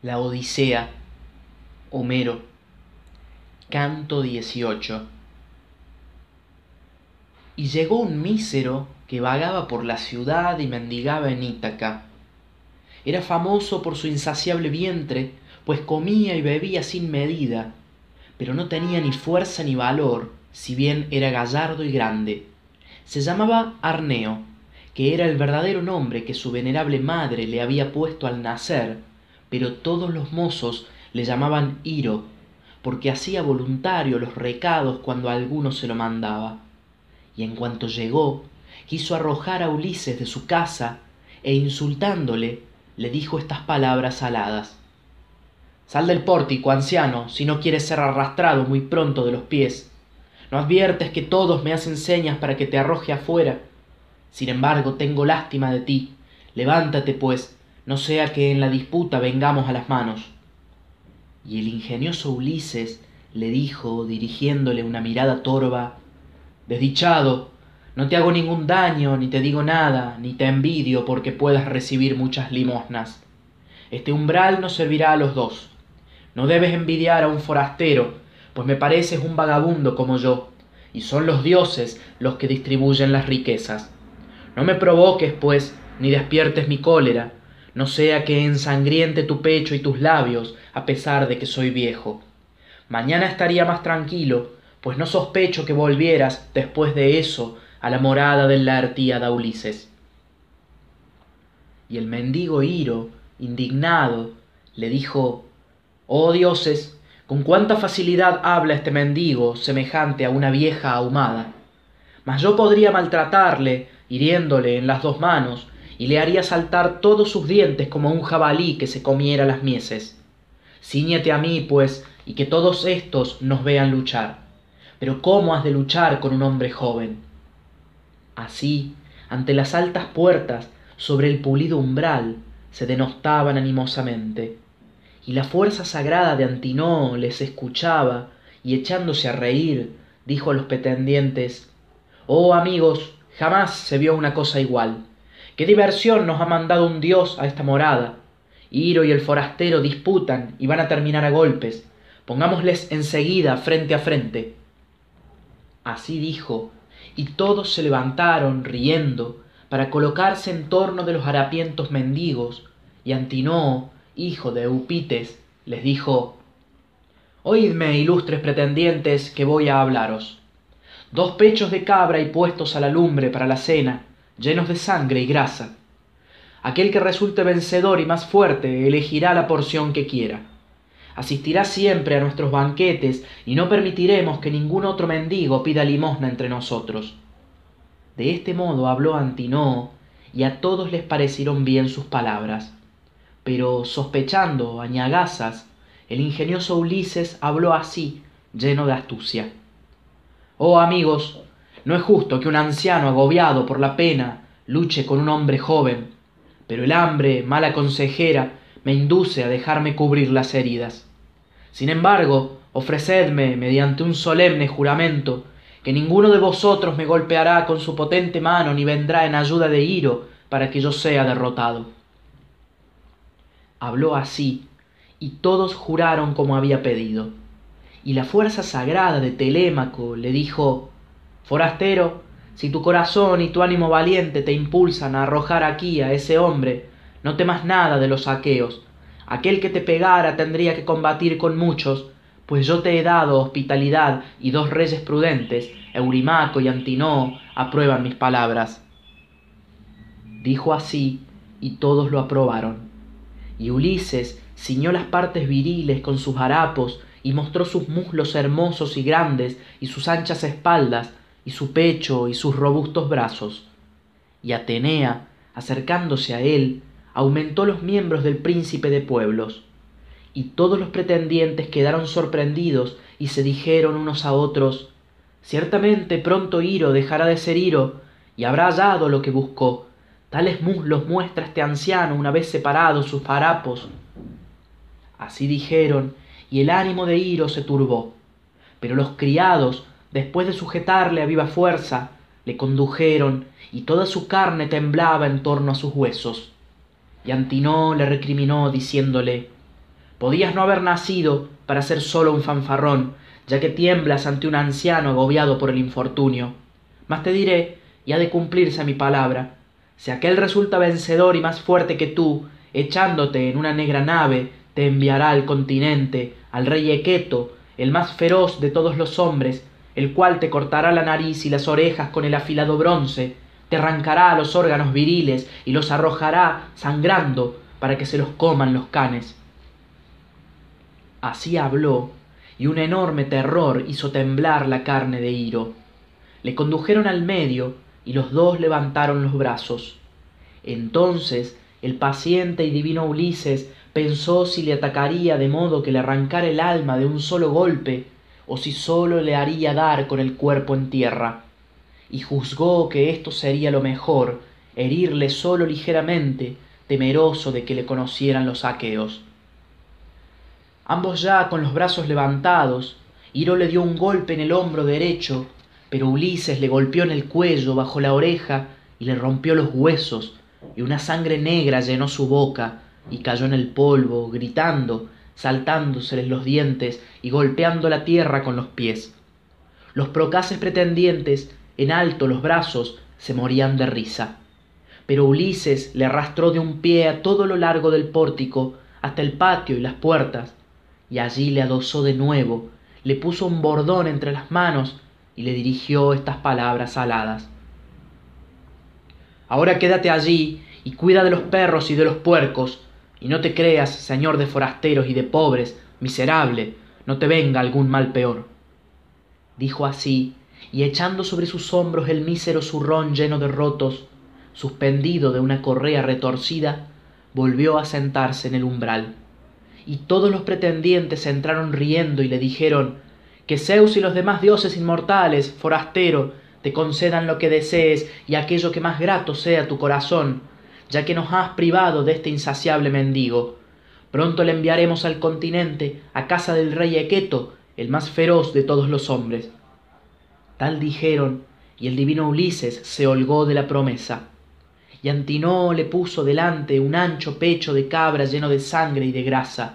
La Odisea, Homero, Canto 18. Y llegó un mísero que vagaba por la ciudad y mendigaba en Ítaca. Era famoso por su insaciable vientre, pues comía y bebía sin medida, pero no tenía ni fuerza ni valor, si bien era gallardo y grande. Se llamaba Arneo, que era el verdadero nombre que su venerable madre le había puesto al nacer, pero todos los mozos le llamaban Iro, porque hacía voluntario los recados cuando alguno se lo mandaba. Y en cuanto llegó, quiso arrojar a Ulises de su casa, e insultándole, le dijo estas palabras aladas. Sal del pórtico, anciano, si no quieres ser arrastrado muy pronto de los pies. ¿No adviertes que todos me hacen señas para que te arroje afuera? Sin embargo, tengo lástima de ti. Levántate, pues, no sea que en la disputa vengamos a las manos. Y el ingenioso Ulises le dijo, dirigiéndole una mirada torva, Desdichado, no te hago ningún daño, ni te digo nada, ni te envidio porque puedas recibir muchas limosnas. Este umbral nos servirá a los dos. No debes envidiar a un forastero, pues me pareces un vagabundo como yo, y son los dioses los que distribuyen las riquezas. No me provoques, pues, ni despiertes mi cólera, no sea que ensangriente tu pecho y tus labios, a pesar de que soy viejo. Mañana estaría más tranquilo, pues no sospecho que volvieras, después de eso, a la morada del Laertíada Ulises. Y el mendigo Iro, indignado, le dijo, Oh dioses, con cuánta facilidad habla este mendigo semejante a una vieja ahumada. Mas yo podría maltratarle, hiriéndole en las dos manos, y le haría saltar todos sus dientes como un jabalí que se comiera las mieses. Cíñete a mí, pues, y que todos estos nos vean luchar. Pero ¿cómo has de luchar con un hombre joven? Así, ante las altas puertas, sobre el pulido umbral, se denostaban animosamente. Y la fuerza sagrada de Antinoo les escuchaba, y echándose a reír, dijo a los pretendientes Oh amigos, jamás se vio una cosa igual. ¿Qué diversión nos ha mandado un dios a esta morada? Iro y el forastero disputan y van a terminar a golpes. Pongámosles enseguida frente a frente. Así dijo, y todos se levantaron riendo para colocarse en torno de los harapientos mendigos, y Antinoo, hijo de Eupites, les dijo Oídme, ilustres pretendientes, que voy a hablaros. Dos pechos de cabra y puestos a la lumbre para la cena, llenos de sangre y grasa. Aquel que resulte vencedor y más fuerte elegirá la porción que quiera. Asistirá siempre a nuestros banquetes y no permitiremos que ningún otro mendigo pida limosna entre nosotros. De este modo habló Antinoo, y a todos les parecieron bien sus palabras. Pero sospechando añagazas, el ingenioso Ulises habló así, lleno de astucia. Oh amigos, no es justo que un anciano agobiado por la pena luche con un hombre joven, pero el hambre, mala consejera, me induce a dejarme cubrir las heridas. Sin embargo, ofrecedme, mediante un solemne juramento, que ninguno de vosotros me golpeará con su potente mano ni vendrá en ayuda de Iro para que yo sea derrotado. Habló así, y todos juraron como había pedido. Y la fuerza sagrada de Telémaco le dijo Forastero, si tu corazón y tu ánimo valiente te impulsan a arrojar aquí a ese hombre, no temas nada de los aqueos. Aquel que te pegara tendría que combatir con muchos, pues yo te he dado hospitalidad y dos reyes prudentes, Eurimaco y Antinoo, aprueban mis palabras. Dijo así, y todos lo aprobaron. Y Ulises ciñó las partes viriles con sus harapos y mostró sus muslos hermosos y grandes y sus anchas espaldas y su pecho y sus robustos brazos. Y Atenea, acercándose a él, aumentó los miembros del príncipe de pueblos. Y todos los pretendientes quedaron sorprendidos y se dijeron unos a otros Ciertamente pronto Iro dejará de ser Iro y habrá hallado lo que buscó. Tales muslos muestra este anciano una vez separados sus harapos. Así dijeron, y el ánimo de Iro se turbó. Pero los criados después de sujetarle a viva fuerza, le condujeron y toda su carne temblaba en torno a sus huesos. Y Antinoo le recriminó diciéndole Podías no haber nacido para ser solo un fanfarrón, ya que tiemblas ante un anciano agobiado por el infortunio. Mas te diré, y ha de cumplirse mi palabra, si aquel resulta vencedor y más fuerte que tú, echándote en una negra nave, te enviará al continente, al rey Equeto, el más feroz de todos los hombres, el cual te cortará la nariz y las orejas con el afilado bronce, te arrancará los órganos viriles y los arrojará sangrando para que se los coman los canes. Así habló, y un enorme terror hizo temblar la carne de Hiro. Le condujeron al medio, y los dos levantaron los brazos. Entonces el paciente y divino Ulises pensó si le atacaría de modo que le arrancara el alma de un solo golpe, o si sólo le haría dar con el cuerpo en tierra, y juzgó que esto sería lo mejor, herirle sólo ligeramente, temeroso de que le conocieran los aqueos. Ambos ya con los brazos levantados, Hiro le dio un golpe en el hombro derecho pero Ulises le golpeó en el cuello, bajo la oreja, y le rompió los huesos, y una sangre negra llenó su boca, y cayó en el polvo, gritando, saltándoseles los dientes y golpeando la tierra con los pies. Los procaces pretendientes, en alto los brazos, se morían de risa. Pero Ulises le arrastró de un pie a todo lo largo del pórtico, hasta el patio y las puertas, y allí le adosó de nuevo, le puso un bordón entre las manos, y le dirigió estas palabras aladas. Ahora quédate allí y cuida de los perros y de los puercos, y no te creas, señor de forasteros y de pobres, miserable, no te venga algún mal peor. Dijo así, y echando sobre sus hombros el mísero zurrón lleno de rotos, suspendido de una correa retorcida, volvió a sentarse en el umbral. Y todos los pretendientes entraron riendo y le dijeron que Zeus y los demás dioses inmortales, forastero, te concedan lo que desees y aquello que más grato sea tu corazón, ya que nos has privado de este insaciable mendigo. Pronto le enviaremos al continente, a casa del rey Equeto, el más feroz de todos los hombres. Tal dijeron, y el divino Ulises se holgó de la promesa. Y Antinoo le puso delante un ancho pecho de cabra lleno de sangre y de grasa.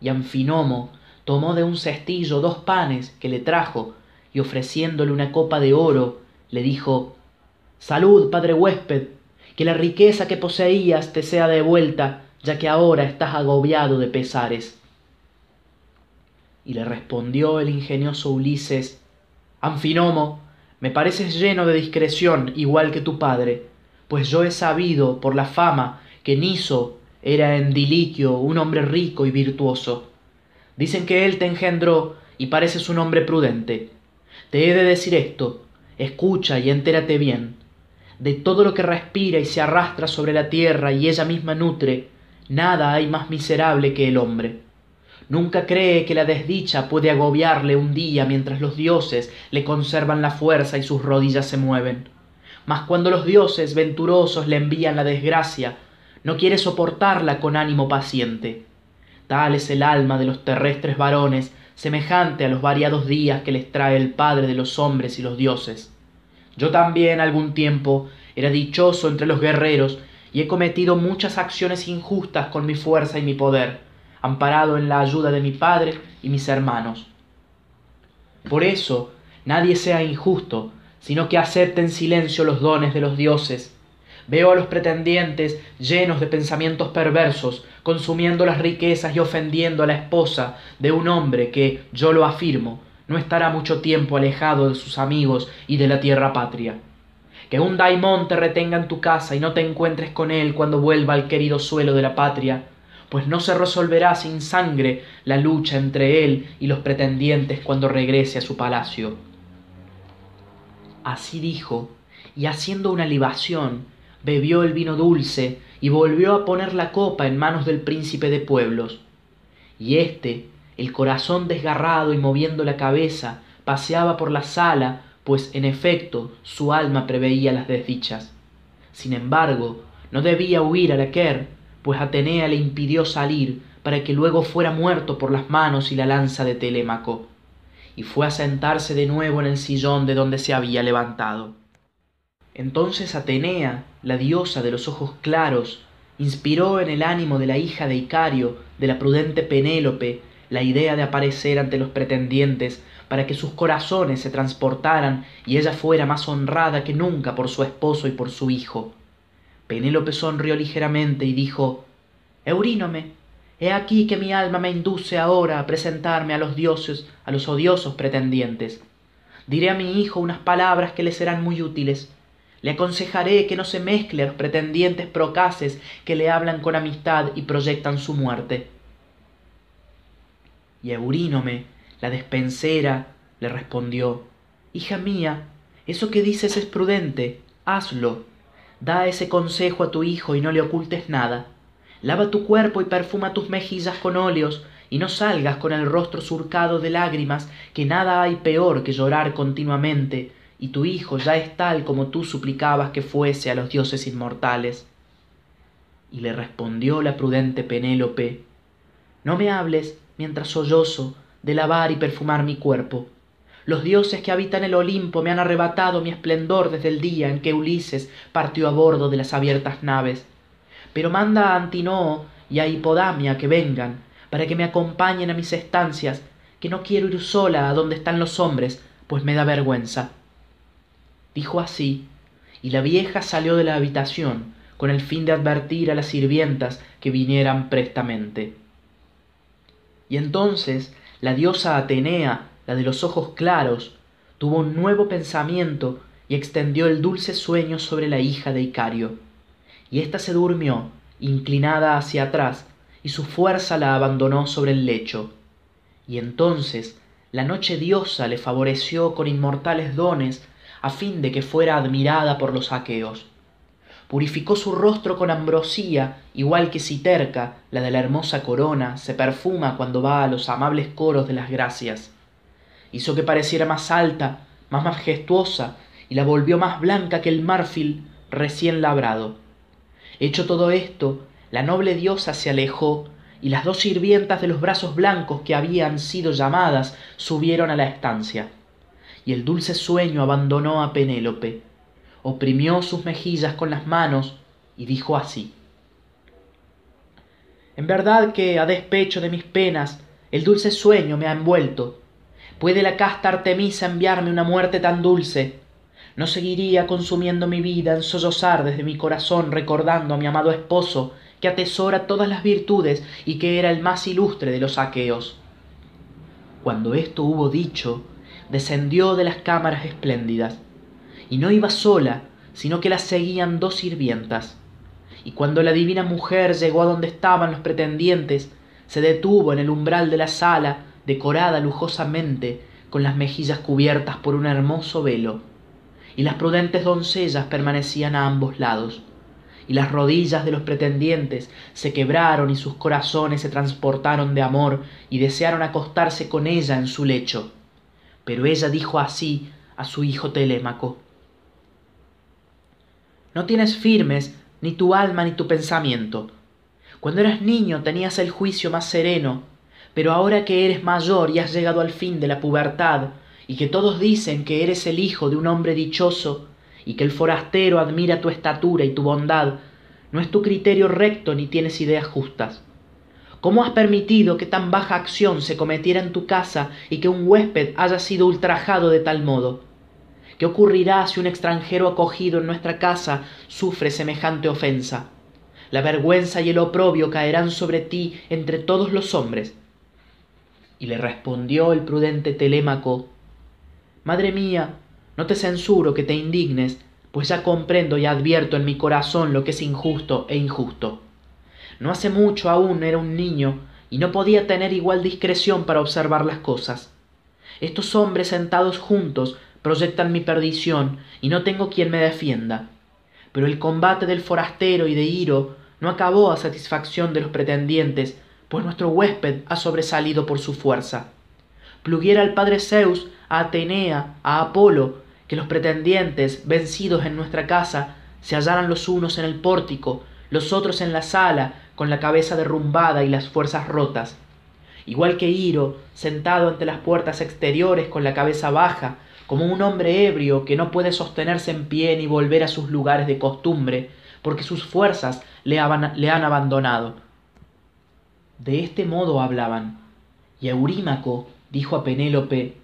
Y Anfinomo, tomó de un cestillo dos panes que le trajo y ofreciéndole una copa de oro, le dijo Salud, padre huésped, que la riqueza que poseías te sea devuelta, ya que ahora estás agobiado de pesares. Y le respondió el ingenioso Ulises Anfinomo, me pareces lleno de discreción, igual que tu padre, pues yo he sabido por la fama que Niso era en Diliquio un hombre rico y virtuoso Dicen que él te engendró y pareces un hombre prudente. Te he de decir esto, escucha y entérate bien. De todo lo que respira y se arrastra sobre la tierra y ella misma nutre, nada hay más miserable que el hombre. Nunca cree que la desdicha puede agobiarle un día mientras los dioses le conservan la fuerza y sus rodillas se mueven. Mas cuando los dioses venturosos le envían la desgracia, no quiere soportarla con ánimo paciente Tal es el alma de los terrestres varones, semejante a los variados días que les trae el Padre de los hombres y los dioses. Yo también algún tiempo era dichoso entre los guerreros y he cometido muchas acciones injustas con mi fuerza y mi poder, amparado en la ayuda de mi Padre y mis hermanos. Por eso, nadie sea injusto, sino que acepte en silencio los dones de los dioses. Veo a los pretendientes llenos de pensamientos perversos, consumiendo las riquezas y ofendiendo a la esposa de un hombre que, yo lo afirmo, no estará mucho tiempo alejado de sus amigos y de la tierra patria. Que un daimón te retenga en tu casa y no te encuentres con él cuando vuelva al querido suelo de la patria, pues no se resolverá sin sangre la lucha entre él y los pretendientes cuando regrese a su palacio. Así dijo, y haciendo una libación, bebió el vino dulce y volvió a poner la copa en manos del príncipe de pueblos. Y éste, el corazón desgarrado y moviendo la cabeza, paseaba por la sala, pues en efecto su alma preveía las desdichas. Sin embargo, no debía huir a Quer, pues Atenea le impidió salir para que luego fuera muerto por las manos y la lanza de Telémaco, y fue a sentarse de nuevo en el sillón de donde se había levantado. Entonces Atenea, la diosa de los ojos claros inspiró en el ánimo de la hija de Icario, de la prudente Penélope, la idea de aparecer ante los pretendientes para que sus corazones se transportaran y ella fuera más honrada que nunca por su esposo y por su hijo. Penélope sonrió ligeramente y dijo Eurínome, he aquí que mi alma me induce ahora a presentarme a los dioses, a los odiosos pretendientes. Diré a mi hijo unas palabras que le serán muy útiles. Le aconsejaré que no se mezcle a los pretendientes procaces que le hablan con amistad y proyectan su muerte. Y Eurínome, la despensera, le respondió Hija mía, eso que dices es prudente, hazlo. Da ese consejo a tu hijo y no le ocultes nada. Lava tu cuerpo y perfuma tus mejillas con óleos, y no salgas con el rostro surcado de lágrimas, que nada hay peor que llorar continuamente, y tu hijo ya es tal como tú suplicabas que fuese a los dioses inmortales. Y le respondió la prudente Penélope, No me hables, mientras sollozo, de lavar y perfumar mi cuerpo. Los dioses que habitan el Olimpo me han arrebatado mi esplendor desde el día en que Ulises partió a bordo de las abiertas naves. Pero manda a Antinoo y a Hipodamia que vengan, para que me acompañen a mis estancias, que no quiero ir sola a donde están los hombres, pues me da vergüenza. Dijo así, y la vieja salió de la habitación, con el fin de advertir a las sirvientas que vinieran prestamente. Y entonces la diosa Atenea, la de los ojos claros, tuvo un nuevo pensamiento y extendió el dulce sueño sobre la hija de Icario. Y ésta se durmió, inclinada hacia atrás, y su fuerza la abandonó sobre el lecho. Y entonces la noche diosa le favoreció con inmortales dones a fin de que fuera admirada por los aqueos. Purificó su rostro con ambrosía, igual que Citerca, la de la hermosa corona, se perfuma cuando va a los amables coros de las gracias. Hizo que pareciera más alta, más majestuosa, y la volvió más blanca que el marfil recién labrado. Hecho todo esto, la noble diosa se alejó, y las dos sirvientas de los brazos blancos que habían sido llamadas subieron a la estancia. Y el dulce sueño abandonó a Penélope, oprimió sus mejillas con las manos y dijo así en verdad que a despecho de mis penas el dulce sueño me ha envuelto. Puede la casta artemisa enviarme una muerte tan dulce no seguiría consumiendo mi vida en sollozar desde mi corazón recordando a mi amado esposo que atesora todas las virtudes y que era el más ilustre de los aqueos cuando esto hubo dicho descendió de las cámaras espléndidas y no iba sola, sino que la seguían dos sirvientas. Y cuando la divina mujer llegó a donde estaban los pretendientes, se detuvo en el umbral de la sala, decorada lujosamente, con las mejillas cubiertas por un hermoso velo, y las prudentes doncellas permanecían a ambos lados, y las rodillas de los pretendientes se quebraron y sus corazones se transportaron de amor y desearon acostarse con ella en su lecho. Pero ella dijo así a su hijo Telémaco, no tienes firmes ni tu alma ni tu pensamiento. Cuando eras niño tenías el juicio más sereno, pero ahora que eres mayor y has llegado al fin de la pubertad, y que todos dicen que eres el hijo de un hombre dichoso, y que el forastero admira tu estatura y tu bondad, no es tu criterio recto ni tienes ideas justas. ¿Cómo has permitido que tan baja acción se cometiera en tu casa y que un huésped haya sido ultrajado de tal modo? ¿Qué ocurrirá si un extranjero acogido en nuestra casa sufre semejante ofensa? La vergüenza y el oprobio caerán sobre ti entre todos los hombres. Y le respondió el prudente Telémaco, Madre mía, no te censuro que te indignes, pues ya comprendo y advierto en mi corazón lo que es injusto e injusto. No hace mucho aún era un niño y no podía tener igual discreción para observar las cosas. Estos hombres sentados juntos proyectan mi perdición y no tengo quien me defienda. Pero el combate del forastero y de Iro no acabó a satisfacción de los pretendientes, pues nuestro huésped ha sobresalido por su fuerza. Pluguiera al padre Zeus, a Atenea, a Apolo, que los pretendientes, vencidos en nuestra casa, se hallaran los unos en el pórtico, los otros en la sala, con la cabeza derrumbada y las fuerzas rotas. Igual que Iro, sentado ante las puertas exteriores con la cabeza baja, como un hombre ebrio que no puede sostenerse en pie ni volver a sus lugares de costumbre, porque sus fuerzas le, le han abandonado. De este modo hablaban. Y Eurímaco dijo a Penélope,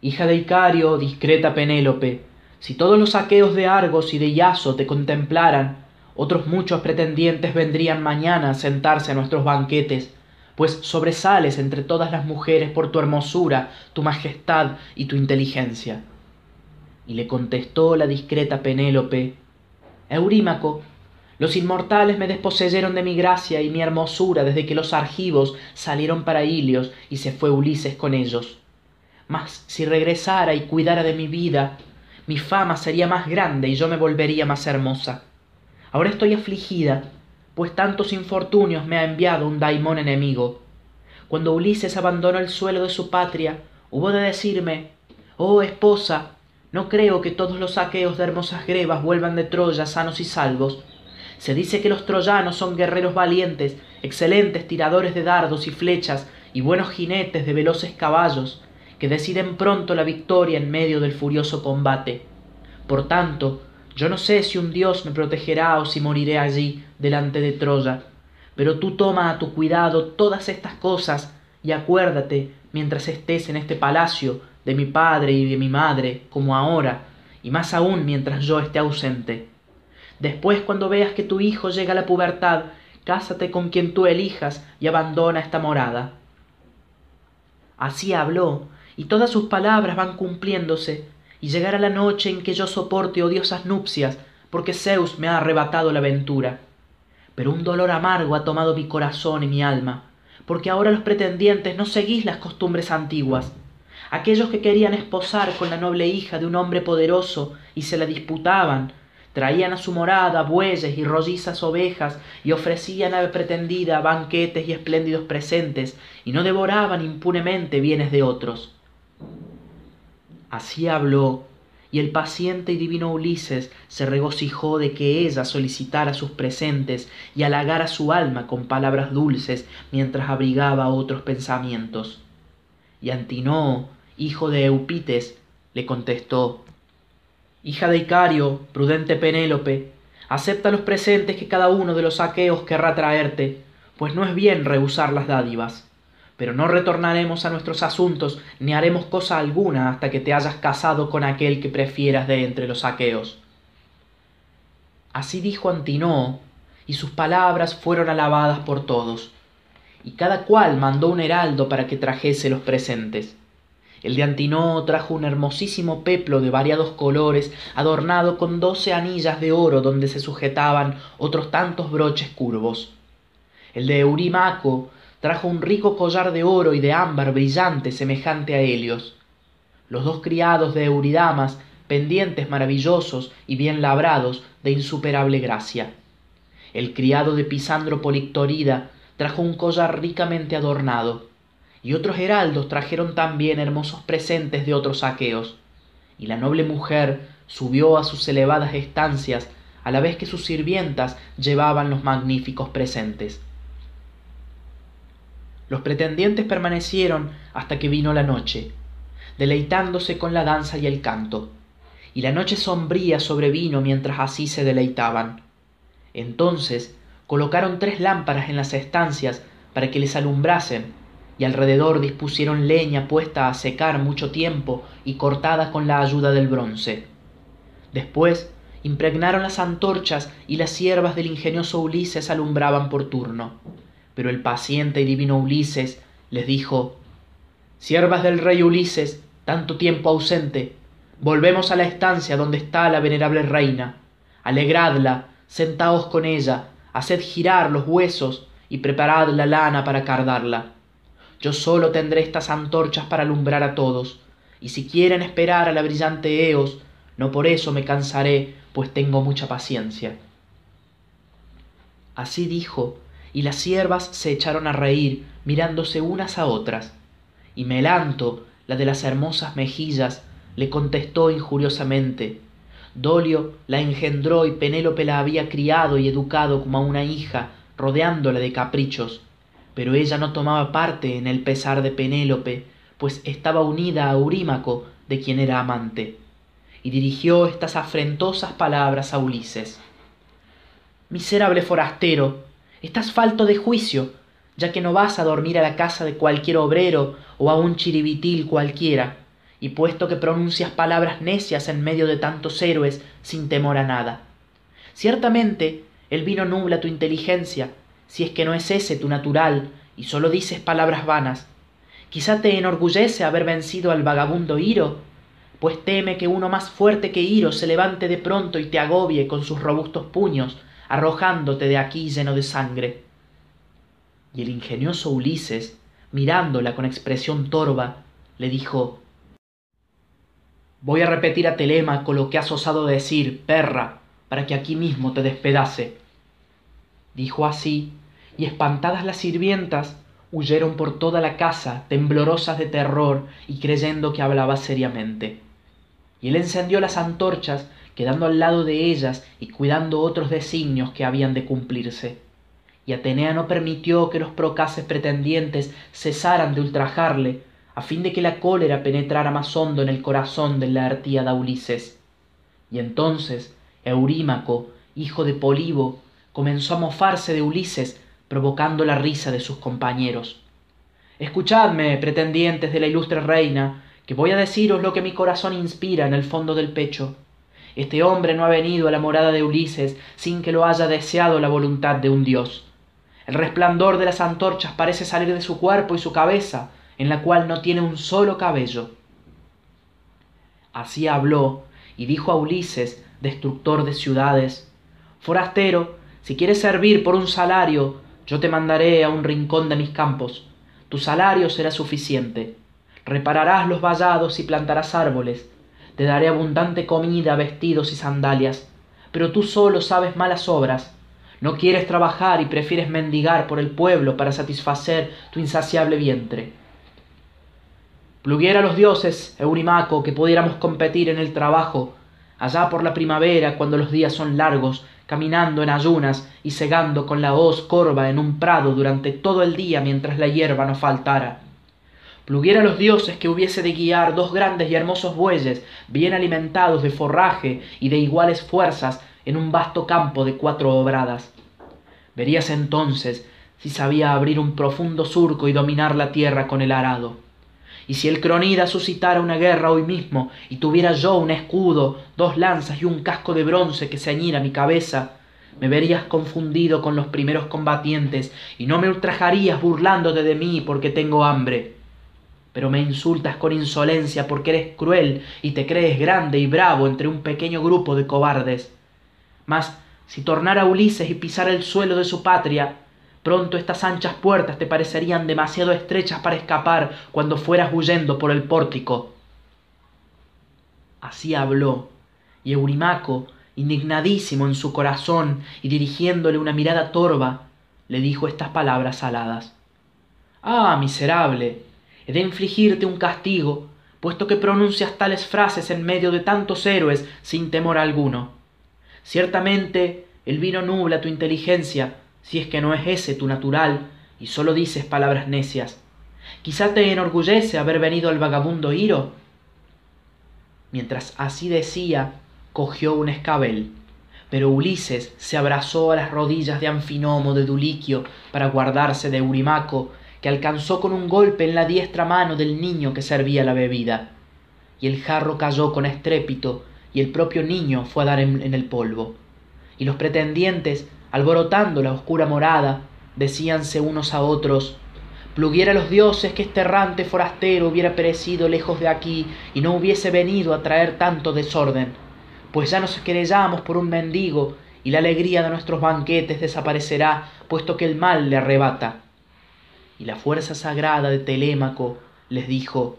Hija de Icario, discreta Penélope, si todos los aqueos de Argos y de Iaso te contemplaran, otros muchos pretendientes vendrían mañana a sentarse a nuestros banquetes, pues sobresales entre todas las mujeres por tu hermosura, tu majestad y tu inteligencia. Y le contestó la discreta Penélope, Eurímaco, los inmortales me desposeyeron de mi gracia y mi hermosura desde que los argivos salieron para Ilios y se fue Ulises con ellos. Mas si regresara y cuidara de mi vida, mi fama sería más grande y yo me volvería más hermosa. Ahora estoy afligida, pues tantos infortunios me ha enviado un daimón enemigo. Cuando Ulises abandonó el suelo de su patria, hubo de decirme, Oh esposa, no creo que todos los aqueos de hermosas grebas vuelvan de Troya sanos y salvos, se dice que los troyanos son guerreros valientes, excelentes tiradores de dardos y flechas y buenos jinetes de veloces caballos, que deciden pronto la victoria en medio del furioso combate. Por tanto, yo no sé si un dios me protegerá o si moriré allí, delante de Troya, pero tú toma a tu cuidado todas estas cosas y acuérdate, mientras estés en este palacio, de mi padre y de mi madre, como ahora, y más aún mientras yo esté ausente. Después, cuando veas que tu hijo llega a la pubertad, cásate con quien tú elijas y abandona esta morada. Así habló, y todas sus palabras van cumpliéndose, y llegará la noche en que yo soporte odiosas nupcias, porque Zeus me ha arrebatado la ventura. Pero un dolor amargo ha tomado mi corazón y mi alma, porque ahora los pretendientes no seguís las costumbres antiguas. Aquellos que querían esposar con la noble hija de un hombre poderoso y se la disputaban, traían a su morada bueyes y rollizas ovejas y ofrecían a la pretendida banquetes y espléndidos presentes y no devoraban impunemente bienes de otros. Así habló y el paciente y divino ulises se regocijó de que ella solicitara sus presentes y halagara su alma con palabras dulces mientras abrigaba otros pensamientos. Y antinoo hijo de eupites le contestó hija de Icario, prudente Penélope, acepta los presentes que cada uno de los aqueos querrá traerte, pues no es bien rehusar las dádivas. Pero no retornaremos a nuestros asuntos, ni haremos cosa alguna hasta que te hayas casado con aquel que prefieras de entre los aqueos. Así dijo Antinoo, y sus palabras fueron alabadas por todos, y cada cual mandó un heraldo para que trajese los presentes. El de Antinoo trajo un hermosísimo peplo de variados colores, adornado con doce anillas de oro donde se sujetaban otros tantos broches curvos. El de Eurimaco trajo un rico collar de oro y de ámbar brillante semejante a Helios. Los dos criados de Euridamas, pendientes maravillosos y bien labrados de insuperable gracia. El criado de Pisandro Polictorida trajo un collar ricamente adornado y otros heraldos trajeron también hermosos presentes de otros aqueos, y la noble mujer subió a sus elevadas estancias a la vez que sus sirvientas llevaban los magníficos presentes. Los pretendientes permanecieron hasta que vino la noche, deleitándose con la danza y el canto, y la noche sombría sobrevino mientras así se deleitaban. Entonces colocaron tres lámparas en las estancias para que les alumbrasen y alrededor dispusieron leña puesta a secar mucho tiempo y cortada con la ayuda del bronce. Después impregnaron las antorchas y las siervas del ingenioso Ulises alumbraban por turno. Pero el paciente y divino Ulises les dijo Siervas del rey Ulises, tanto tiempo ausente, volvemos a la estancia donde está la venerable reina. Alegradla, sentaos con ella, haced girar los huesos y preparad la lana para cardarla yo solo tendré estas antorchas para alumbrar a todos, y si quieren esperar a la brillante Eos, no por eso me cansaré, pues tengo mucha paciencia. Así dijo, y las siervas se echaron a reír, mirándose unas a otras, y Melanto, la de las hermosas mejillas, le contestó injuriosamente, Dolio la engendró y Penélope la había criado y educado como a una hija, rodeándola de caprichos, pero ella no tomaba parte en el pesar de Penélope, pues estaba unida a Eurímaco, de quien era amante, y dirigió estas afrentosas palabras a Ulises. miserable forastero, estás falto de juicio, ya que no vas a dormir a la casa de cualquier obrero o a un chiribitil cualquiera, y puesto que pronuncias palabras necias en medio de tantos héroes sin temor a nada. Ciertamente el vino nubla tu inteligencia, si es que no es ese tu natural, y sólo dices palabras vanas. Quizá te enorgullece haber vencido al vagabundo Hiro, pues teme que uno más fuerte que Hiro se levante de pronto y te agobie con sus robustos puños, arrojándote de aquí lleno de sangre. Y el ingenioso Ulises, mirándola con expresión torva, le dijo Voy a repetir a Telémaco lo que has osado decir, perra, para que aquí mismo te despedace. Dijo así, y espantadas las sirvientas, huyeron por toda la casa, temblorosas de terror y creyendo que hablaba seriamente. Y él encendió las antorchas, quedando al lado de ellas y cuidando otros designios que habían de cumplirse. Y Atenea no permitió que los procaces pretendientes cesaran de ultrajarle, a fin de que la cólera penetrara más hondo en el corazón de la artíada Ulises. Y entonces Eurímaco, hijo de Polibo, comenzó a mofarse de Ulises, provocando la risa de sus compañeros. Escuchadme, pretendientes de la ilustre reina, que voy a deciros lo que mi corazón inspira en el fondo del pecho. Este hombre no ha venido a la morada de Ulises sin que lo haya deseado la voluntad de un dios. El resplandor de las antorchas parece salir de su cuerpo y su cabeza, en la cual no tiene un solo cabello. Así habló y dijo a Ulises, destructor de ciudades, Forastero, si quieres servir por un salario, yo te mandaré a un rincón de mis campos. Tu salario será suficiente. Repararás los vallados y plantarás árboles. Te daré abundante comida, vestidos y sandalias. Pero tú solo sabes malas obras. No quieres trabajar y prefieres mendigar por el pueblo para satisfacer tu insaciable vientre. Pluguiera a los dioses, Eurimaco, que pudiéramos competir en el trabajo, allá por la primavera, cuando los días son largos, caminando en ayunas y segando con la hoz corva en un prado durante todo el día mientras la hierba no faltara. Pluguiera los dioses que hubiese de guiar dos grandes y hermosos bueyes, bien alimentados de forraje y de iguales fuerzas, en un vasto campo de cuatro obradas. Verías entonces si sabía abrir un profundo surco y dominar la tierra con el arado. Y si el cronida suscitara una guerra hoy mismo, y tuviera yo un escudo, dos lanzas y un casco de bronce que ceñira mi cabeza, me verías confundido con los primeros combatientes, y no me ultrajarías burlándote de mí porque tengo hambre. Pero me insultas con insolencia porque eres cruel y te crees grande y bravo entre un pequeño grupo de cobardes. Mas si tornara Ulises y pisara el suelo de su patria, Pronto estas anchas puertas te parecerían demasiado estrechas para escapar cuando fueras huyendo por el pórtico. Así habló, y Eurimaco, indignadísimo en su corazón y dirigiéndole una mirada torva, le dijo estas palabras aladas. Ah, miserable, he de infligirte un castigo, puesto que pronuncias tales frases en medio de tantos héroes sin temor alguno. Ciertamente el vino nubla tu inteligencia, si es que no es ese tu natural y sólo dices palabras necias. Quizá te enorgullece haber venido el vagabundo Hiro. Mientras así decía, cogió un escabel, pero Ulises se abrazó a las rodillas de Anfinomo de Duliquio para guardarse de Eurimaco, que alcanzó con un golpe en la diestra mano del niño que servía la bebida. Y el jarro cayó con estrépito, y el propio niño fue a dar en el polvo. Y los pretendientes alborotando la oscura morada, decíanse unos a otros, pluguiera los dioses que este errante forastero hubiera perecido lejos de aquí y no hubiese venido a traer tanto desorden, pues ya nos querellamos por un mendigo y la alegría de nuestros banquetes desaparecerá, puesto que el mal le arrebata. Y la fuerza sagrada de Telémaco les dijo,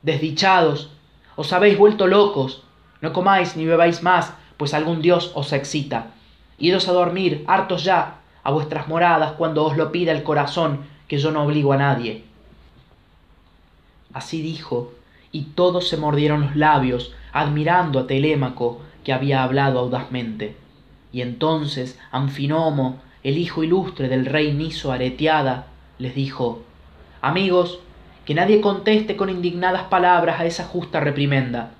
Desdichados, os habéis vuelto locos, no comáis ni bebáis más, pues algún dios os excita. Idos a dormir, hartos ya, a vuestras moradas cuando os lo pida el corazón, que yo no obligo a nadie. Así dijo, y todos se mordieron los labios, admirando a Telémaco, que había hablado audazmente. Y entonces Anfinomo, el hijo ilustre del rey Niso Areteada, les dijo, Amigos, que nadie conteste con indignadas palabras a esa justa reprimenda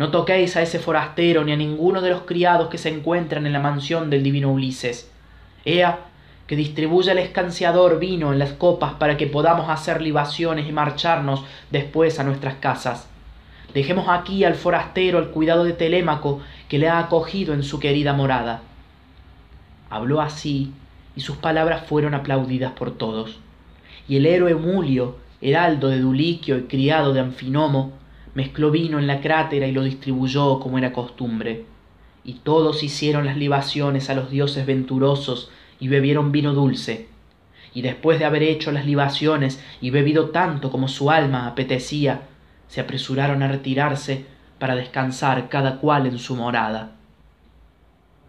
no toquéis a ese forastero ni a ninguno de los criados que se encuentran en la mansión del divino Ulises. ea que distribuya el escanciador vino en las copas para que podamos hacer libaciones y marcharnos después a nuestras casas. Dejemos aquí al forastero al cuidado de telémaco que le ha acogido en su querida morada. Habló así y sus palabras fueron aplaudidas por todos. Y el héroe mulio heraldo de duliquio y criado de anfinomo mezcló vino en la crátera y lo distribuyó como era costumbre. Y todos hicieron las libaciones a los dioses venturosos y bebieron vino dulce. Y después de haber hecho las libaciones y bebido tanto como su alma apetecía se apresuraron a retirarse para descansar cada cual en su morada